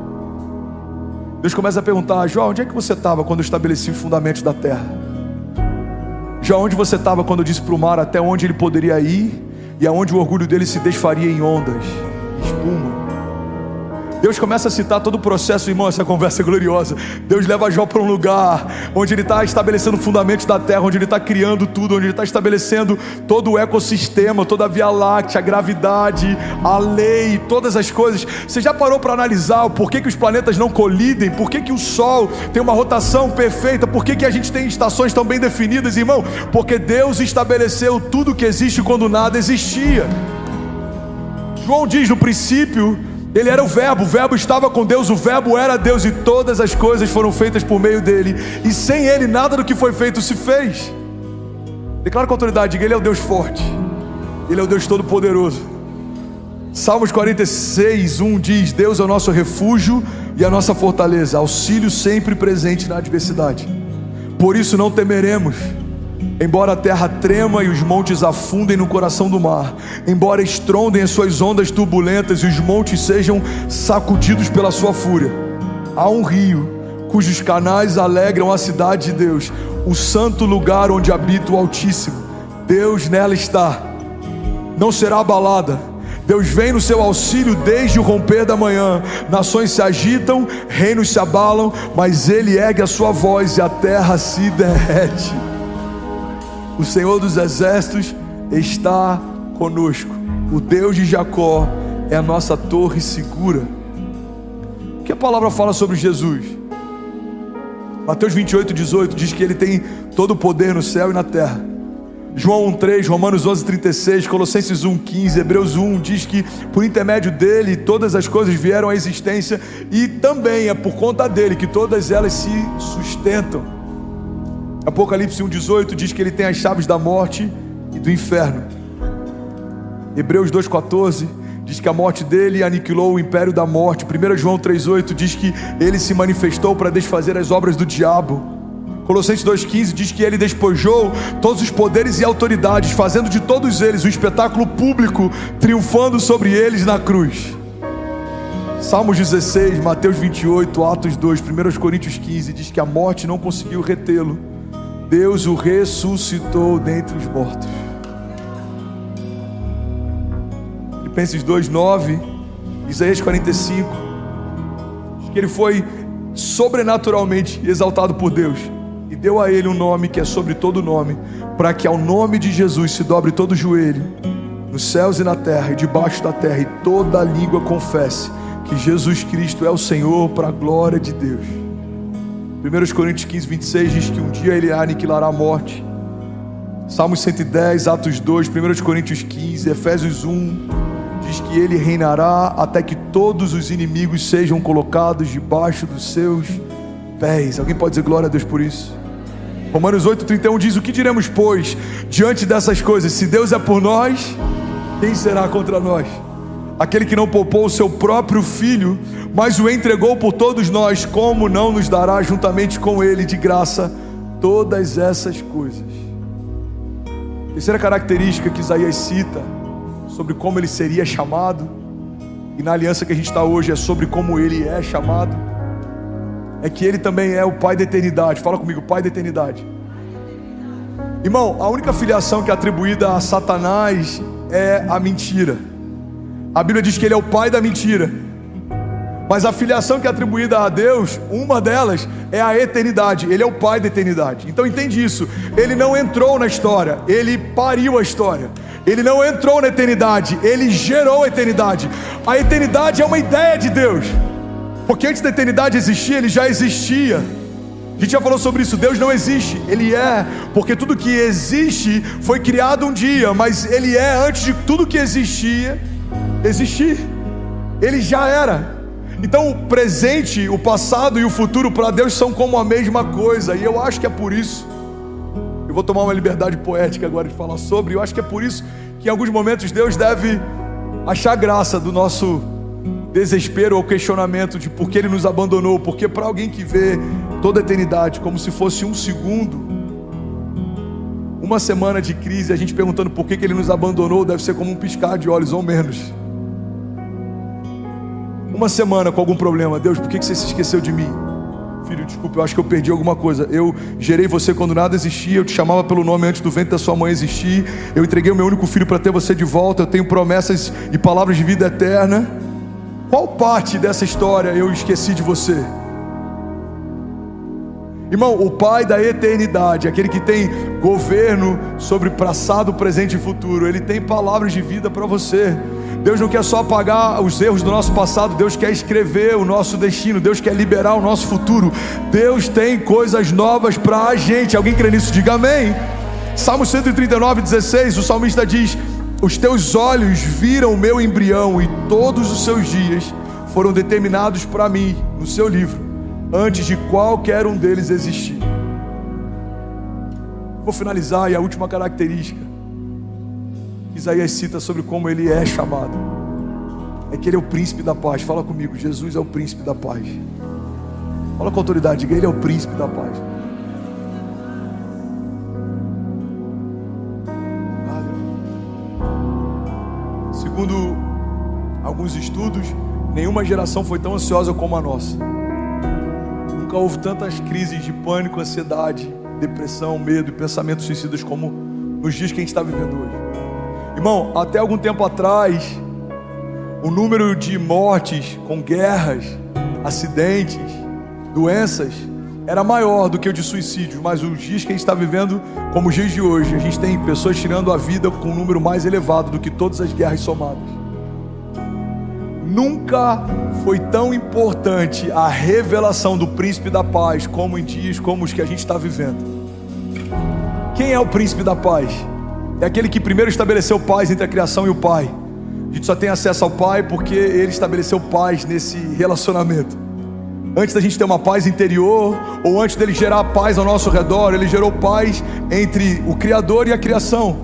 Deus começa a perguntar: Jó, onde é que você estava quando eu estabeleci os fundamentos da terra? Jó, onde você estava quando eu disse para o mar até onde ele poderia ir e aonde o orgulho dele se desfaria em ondas, espuma? Deus começa a citar todo o processo, irmão, essa conversa é gloriosa. Deus leva Jó para um lugar onde ele está estabelecendo fundamentos da terra, onde ele está criando tudo, onde ele está estabelecendo todo o ecossistema, toda a Via Láctea, a gravidade, a lei, todas as coisas. Você já parou para analisar o porquê que os planetas não colidem? Por que, que o Sol tem uma rotação perfeita? Por que, que a gente tem estações tão bem definidas, irmão? Porque Deus estabeleceu tudo que existe quando nada existia. João diz no princípio ele era o Verbo, o Verbo estava com Deus, o Verbo era Deus e todas as coisas foram feitas por meio dele, e sem ele nada do que foi feito se fez. Declara com autoridade, ele é o Deus forte, ele é o Deus todo-poderoso. Salmos 46, 1 diz: Deus é o nosso refúgio e a nossa fortaleza, auxílio sempre presente na adversidade. Por isso não temeremos Embora a terra trema e os montes afundem no coração do mar, embora estrondem as suas ondas turbulentas e os montes sejam sacudidos pela sua fúria, há um rio cujos canais alegram a cidade de Deus, o santo lugar onde habita o Altíssimo. Deus nela está, não será abalada. Deus vem no seu auxílio desde o romper da manhã. Nações se agitam, reinos se abalam, mas Ele ergue a sua voz e a terra se derrete. O Senhor dos exércitos está conosco. O Deus de Jacó é a nossa torre segura. O que a palavra fala sobre Jesus? Mateus 28, 18 diz que ele tem todo o poder no céu e na terra. João 1,3, Romanos 11,36, Colossenses 1,15, Hebreus 1 diz que por intermédio dele todas as coisas vieram à existência e também é por conta dele que todas elas se sustentam. Apocalipse 1,18 diz que ele tem as chaves da morte e do inferno. Hebreus 2,14 diz que a morte dele aniquilou o império da morte. 1 João 3,8 diz que ele se manifestou para desfazer as obras do diabo. Colossenses 2,15 diz que ele despojou todos os poderes e autoridades, fazendo de todos eles um espetáculo público, triunfando sobre eles na cruz. Salmos 16, Mateus 28, Atos 2, 1 Coríntios 15 diz que a morte não conseguiu retê-lo Deus o ressuscitou dentre os mortos. Filipenses 2:9, Isaías 45, diz que ele foi sobrenaturalmente exaltado por Deus e deu a ele um nome que é sobre todo nome, para que ao nome de Jesus se dobre todo o joelho, nos céus e na terra e debaixo da terra, e toda língua confesse que Jesus Cristo é o Senhor para a glória de Deus. 1 Coríntios 15, 26 diz que um dia ele aniquilará a morte. Salmos 110, Atos 2, 1 Coríntios 15, Efésios 1, diz que ele reinará até que todos os inimigos sejam colocados debaixo dos seus pés. Alguém pode dizer glória a Deus por isso? Romanos 8,31 diz: O que diremos, pois, diante dessas coisas? Se Deus é por nós, quem será contra nós? Aquele que não poupou o seu próprio filho, mas o entregou por todos nós, como não nos dará juntamente com ele de graça todas essas coisas? Terceira característica que Isaías cita sobre como ele seria chamado, e na aliança que a gente está hoje é sobre como ele é chamado, é que ele também é o Pai da eternidade. Fala comigo, Pai da eternidade. Irmão, a única filiação que é atribuída a Satanás é a mentira. A Bíblia diz que ele é o pai da mentira. Mas a filiação que é atribuída a Deus, uma delas é a eternidade. Ele é o pai da eternidade. Então entende isso. Ele não entrou na história, ele pariu a história. Ele não entrou na eternidade, ele gerou a eternidade. A eternidade é uma ideia de Deus. Porque antes da eternidade existir, ele já existia. A gente já falou sobre isso. Deus não existe, Ele é, porque tudo que existe foi criado um dia, mas Ele é antes de tudo que existia existir. Ele já era. Então, o presente, o passado e o futuro para Deus são como a mesma coisa, e eu acho que é por isso. Eu vou tomar uma liberdade poética agora de falar sobre, eu acho que é por isso que em alguns momentos Deus deve achar graça do nosso desespero ou questionamento de por que ele nos abandonou, porque para alguém que vê toda a eternidade como se fosse um segundo, uma semana de crise, a gente perguntando por que, que ele nos abandonou, deve ser como um piscar de olhos ou menos. Uma semana com algum problema, Deus, por que, você se esqueceu de mim? Filho, desculpa, eu acho que eu perdi alguma coisa. Eu gerei você quando nada existia, eu te chamava pelo nome antes do ventre da sua mãe existir. Eu entreguei o meu único filho para ter você de volta. Eu tenho promessas e palavras de vida eterna. Qual parte dessa história eu esqueci de você? Irmão, o Pai da eternidade, aquele que tem governo sobre passado, presente e futuro, ele tem palavras de vida para você. Deus não quer só apagar os erros do nosso passado, Deus quer escrever o nosso destino, Deus quer liberar o nosso futuro. Deus tem coisas novas para a gente. Alguém crê nisso? Diga amém. Salmo 139, 16, o salmista diz: os teus olhos viram o meu embrião e todos os seus dias foram determinados para mim no seu livro, antes de qualquer um deles existir. Vou finalizar e a última característica Isaías cita sobre como ele é chamado é que ele é o príncipe da paz. Fala comigo, Jesus é o príncipe da paz. Fala com autoridade, diga, ele é o príncipe da paz. Segundo alguns estudos, nenhuma geração foi tão ansiosa como a nossa. Nunca houve tantas crises de pânico, ansiedade, depressão, medo e pensamentos suicidas como nos dias que a gente está vivendo hoje. Irmão, até algum tempo atrás, o número de mortes com guerras, acidentes, doenças, era maior do que o de suicídio, mas os dias que a gente está vivendo, como os dias de hoje, a gente tem pessoas tirando a vida com um número mais elevado do que todas as guerras somadas. Nunca foi tão importante a revelação do príncipe da paz como em dias como os que a gente está vivendo. Quem é o príncipe da paz? É aquele que primeiro estabeleceu paz entre a criação e o Pai. A gente só tem acesso ao Pai porque ele estabeleceu paz nesse relacionamento. Antes da gente ter uma paz interior, ou antes dele gerar paz ao nosso redor, ele gerou paz entre o Criador e a criação.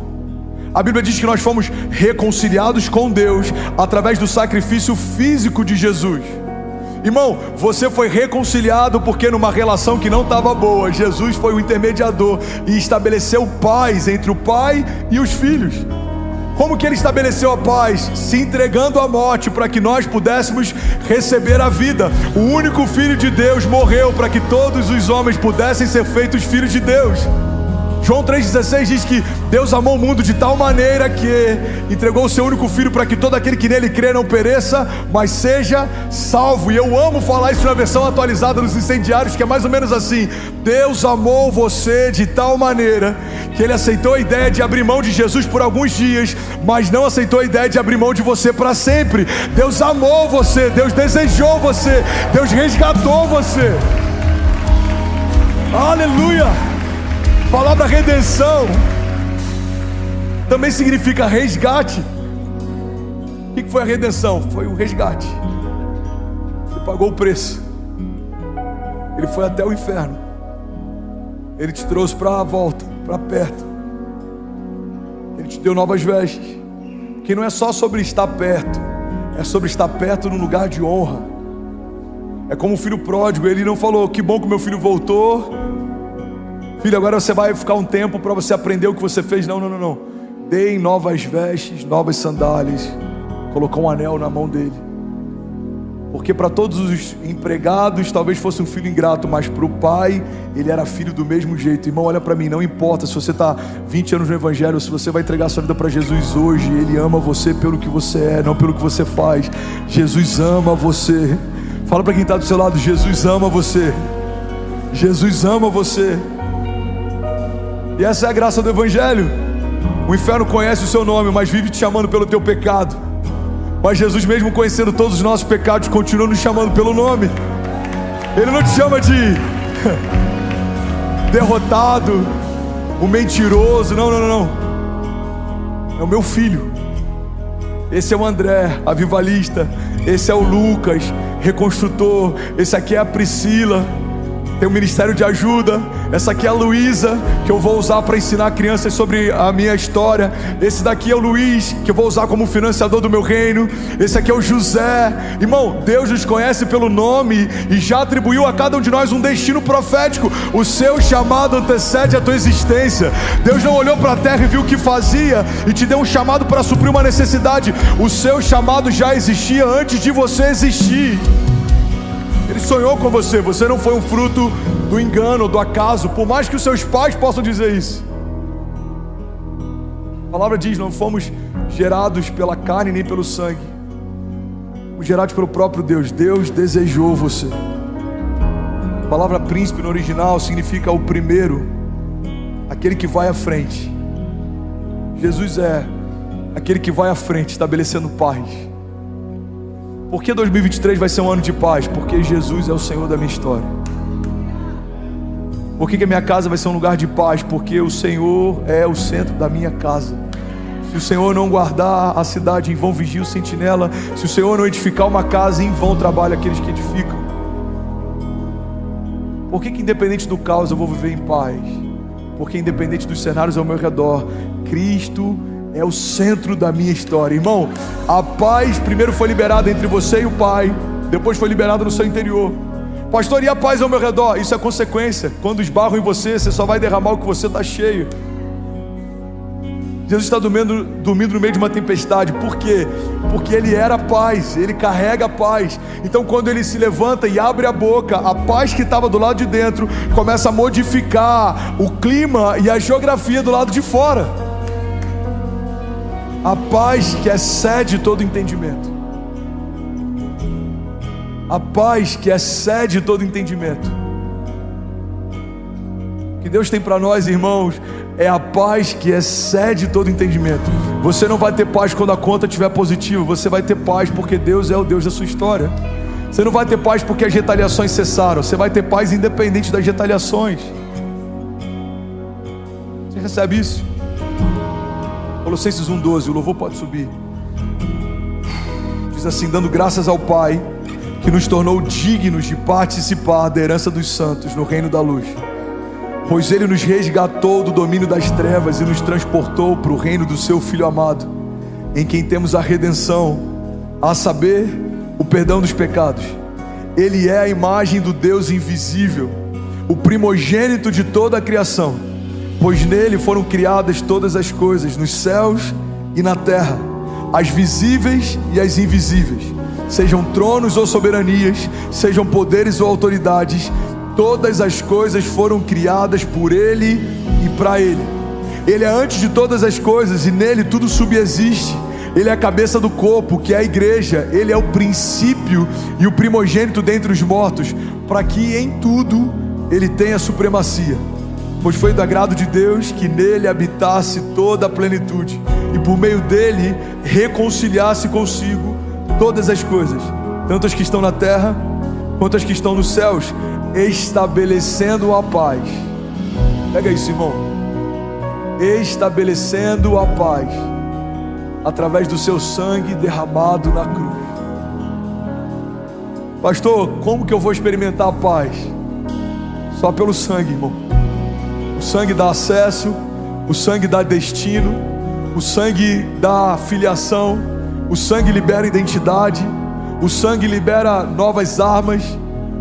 A Bíblia diz que nós fomos reconciliados com Deus através do sacrifício físico de Jesus. Irmão, você foi reconciliado porque numa relação que não estava boa, Jesus foi o intermediador e estabeleceu paz entre o pai e os filhos. Como que ele estabeleceu a paz? Se entregando à morte para que nós pudéssemos receber a vida. O único filho de Deus morreu para que todos os homens pudessem ser feitos filhos de Deus. João 3,16 diz que Deus amou o mundo de tal maneira que entregou o seu único filho para que todo aquele que nele crê não pereça, mas seja salvo. E eu amo falar isso na versão atualizada dos incendiários, que é mais ou menos assim: Deus amou você de tal maneira que ele aceitou a ideia de abrir mão de Jesus por alguns dias, mas não aceitou a ideia de abrir mão de você para sempre. Deus amou você, Deus desejou você, Deus resgatou você. Aleluia! Palavra redenção também significa resgate. O que foi a redenção? Foi o resgate. Ele pagou o preço. Ele foi até o inferno. Ele te trouxe para a volta, para perto. Ele te deu novas vestes. Que não é só sobre estar perto, é sobre estar perto num lugar de honra. É como o filho pródigo, ele não falou: "Que bom que meu filho voltou". Filho, agora você vai ficar um tempo para você aprender o que você fez. Não, não, não, não. Deem novas vestes, novas sandálias. Colocou um anel na mão dele. Porque para todos os empregados talvez fosse um filho ingrato, mas para o pai ele era filho do mesmo jeito. Irmão, olha para mim, não importa se você está 20 anos no Evangelho, se você vai entregar sua vida para Jesus hoje, Ele ama você pelo que você é, não pelo que você faz. Jesus ama você. Fala para quem está do seu lado: Jesus ama você. Jesus ama você. E essa é a graça do Evangelho. O inferno conhece o seu nome, mas vive te chamando pelo teu pecado. Mas Jesus, mesmo conhecendo todos os nossos pecados, continua nos chamando pelo nome. Ele não te chama de derrotado, o mentiroso. Não, não, não, não. É o meu filho. Esse é o André, avivalista. Esse é o Lucas, reconstrutor. Esse aqui é a Priscila tem um ministério de ajuda. Essa aqui é a Luísa, que eu vou usar para ensinar crianças sobre a minha história. Esse daqui é o Luiz, que eu vou usar como financiador do meu reino. Esse aqui é o José. Irmão, Deus nos conhece pelo nome e já atribuiu a cada um de nós um destino profético. O seu chamado antecede a tua existência. Deus não olhou para a terra e viu o que fazia e te deu um chamado para suprir uma necessidade. O seu chamado já existia antes de você existir. Ele sonhou com você, você não foi um fruto do engano, do acaso, por mais que os seus pais possam dizer isso. A palavra diz: não fomos gerados pela carne nem pelo sangue, fomos gerados pelo próprio Deus. Deus desejou você. A palavra príncipe no original significa o primeiro, aquele que vai à frente. Jesus é aquele que vai à frente, estabelecendo paz. Por que 2023 vai ser um ano de paz? Porque Jesus é o Senhor da minha história. Por que, que a minha casa vai ser um lugar de paz? Porque o Senhor é o centro da minha casa. Se o Senhor não guardar a cidade, em vão vigia o sentinela. Se o Senhor não edificar uma casa, em vão trabalha aqueles que edificam. Por que, que independente do caos eu vou viver em paz? Porque independente dos cenários ao meu redor, Cristo é o centro da minha história. Irmão, a paz primeiro foi liberada entre você e o Pai, depois foi liberada no seu interior. Pastor, e a paz ao meu redor? Isso é consequência. Quando esbarram em você, você só vai derramar o que você está cheio. Jesus está dormindo, dormindo no meio de uma tempestade. Por quê? Porque ele era paz, ele carrega a paz. Então, quando ele se levanta e abre a boca, a paz que estava do lado de dentro começa a modificar o clima e a geografia do lado de fora a paz que excede todo entendimento. A paz que excede todo entendimento. Que Deus tem para nós, irmãos, é a paz que excede todo entendimento. Você não vai ter paz quando a conta estiver positiva, você vai ter paz porque Deus é o Deus da sua história. Você não vai ter paz porque as retaliações cessaram, você vai ter paz independente das retaliações. Você recebe isso? Colossenses 1,12, o louvor pode subir. Diz assim: dando graças ao Pai, que nos tornou dignos de participar da herança dos santos no reino da luz. Pois Ele nos resgatou do domínio das trevas e nos transportou para o reino do Seu Filho amado, em quem temos a redenção, a saber, o perdão dos pecados. Ele é a imagem do Deus invisível, o primogênito de toda a criação pois nele foram criadas todas as coisas, nos céus e na terra, as visíveis e as invisíveis, sejam tronos ou soberanias, sejam poderes ou autoridades, todas as coisas foram criadas por ele e para ele. Ele é antes de todas as coisas e nele tudo subexiste. Ele é a cabeça do corpo, que é a igreja. Ele é o princípio e o primogênito dentre os mortos, para que em tudo ele tenha supremacia pois foi do agrado de Deus que nele habitasse toda a plenitude e por meio dele reconciliasse consigo todas as coisas, tanto as que estão na terra quanto as que estão nos céus, estabelecendo a paz. Pega isso, irmão. estabelecendo a paz através do seu sangue derramado na cruz. Pastor, como que eu vou experimentar a paz? Só pelo sangue, irmão. Sangue dá acesso, o sangue dá destino, o sangue dá filiação, o sangue libera identidade, o sangue libera novas armas,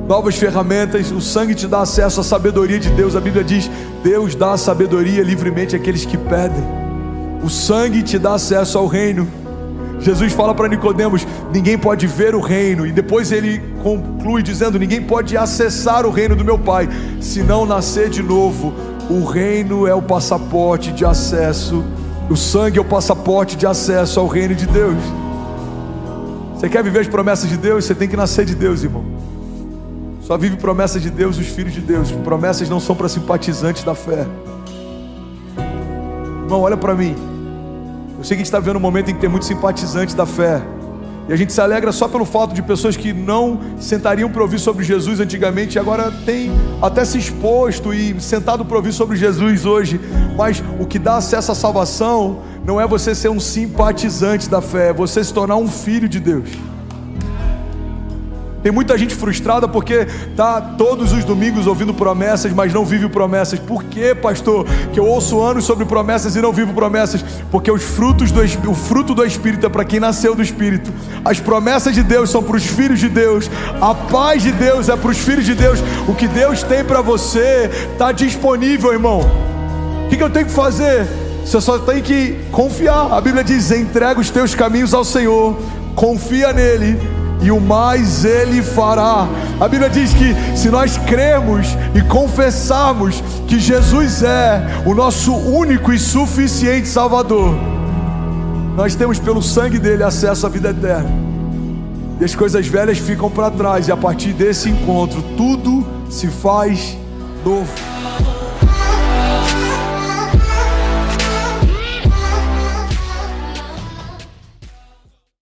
novas ferramentas, o sangue te dá acesso à sabedoria de Deus. A Bíblia diz: Deus dá sabedoria livremente àqueles que pedem. O sangue te dá acesso ao reino. Jesus fala para Nicodemos: ninguém pode ver o reino, e depois ele conclui dizendo: ninguém pode acessar o reino do meu Pai, se não nascer de novo. O reino é o passaporte de acesso, o sangue é o passaporte de acesso ao reino de Deus. Você quer viver as promessas de Deus? Você tem que nascer de Deus, irmão. Só vive promessa de Deus os filhos de Deus. Promessas não são para simpatizantes da fé. Irmão, olha para mim. Eu sei que a gente está vendo um momento em que tem muitos simpatizantes da fé. E a gente se alegra só pelo fato de pessoas que não sentariam para ouvir sobre Jesus antigamente agora tem até se exposto e sentado para ouvir sobre Jesus hoje. Mas o que dá acesso à salvação não é você ser um simpatizante da fé, é você se tornar um filho de Deus. Tem muita gente frustrada porque tá todos os domingos ouvindo promessas, mas não vive promessas. Por que, pastor? Que eu ouço anos sobre promessas e não vivo promessas? Porque os frutos do o fruto do Espírito é para quem nasceu do Espírito. As promessas de Deus são para os filhos de Deus. A paz de Deus é para os filhos de Deus. O que Deus tem para você está disponível, irmão. O que, que eu tenho que fazer? Você só tem que confiar. A Bíblia diz: entrega os teus caminhos ao Senhor, confia nele e o mais Ele fará. A Bíblia diz que se nós cremos e confessarmos que Jesus é o nosso único e suficiente Salvador, nós temos pelo sangue dele acesso à vida eterna. E as coisas velhas ficam para trás, e a partir desse encontro, tudo se faz novo.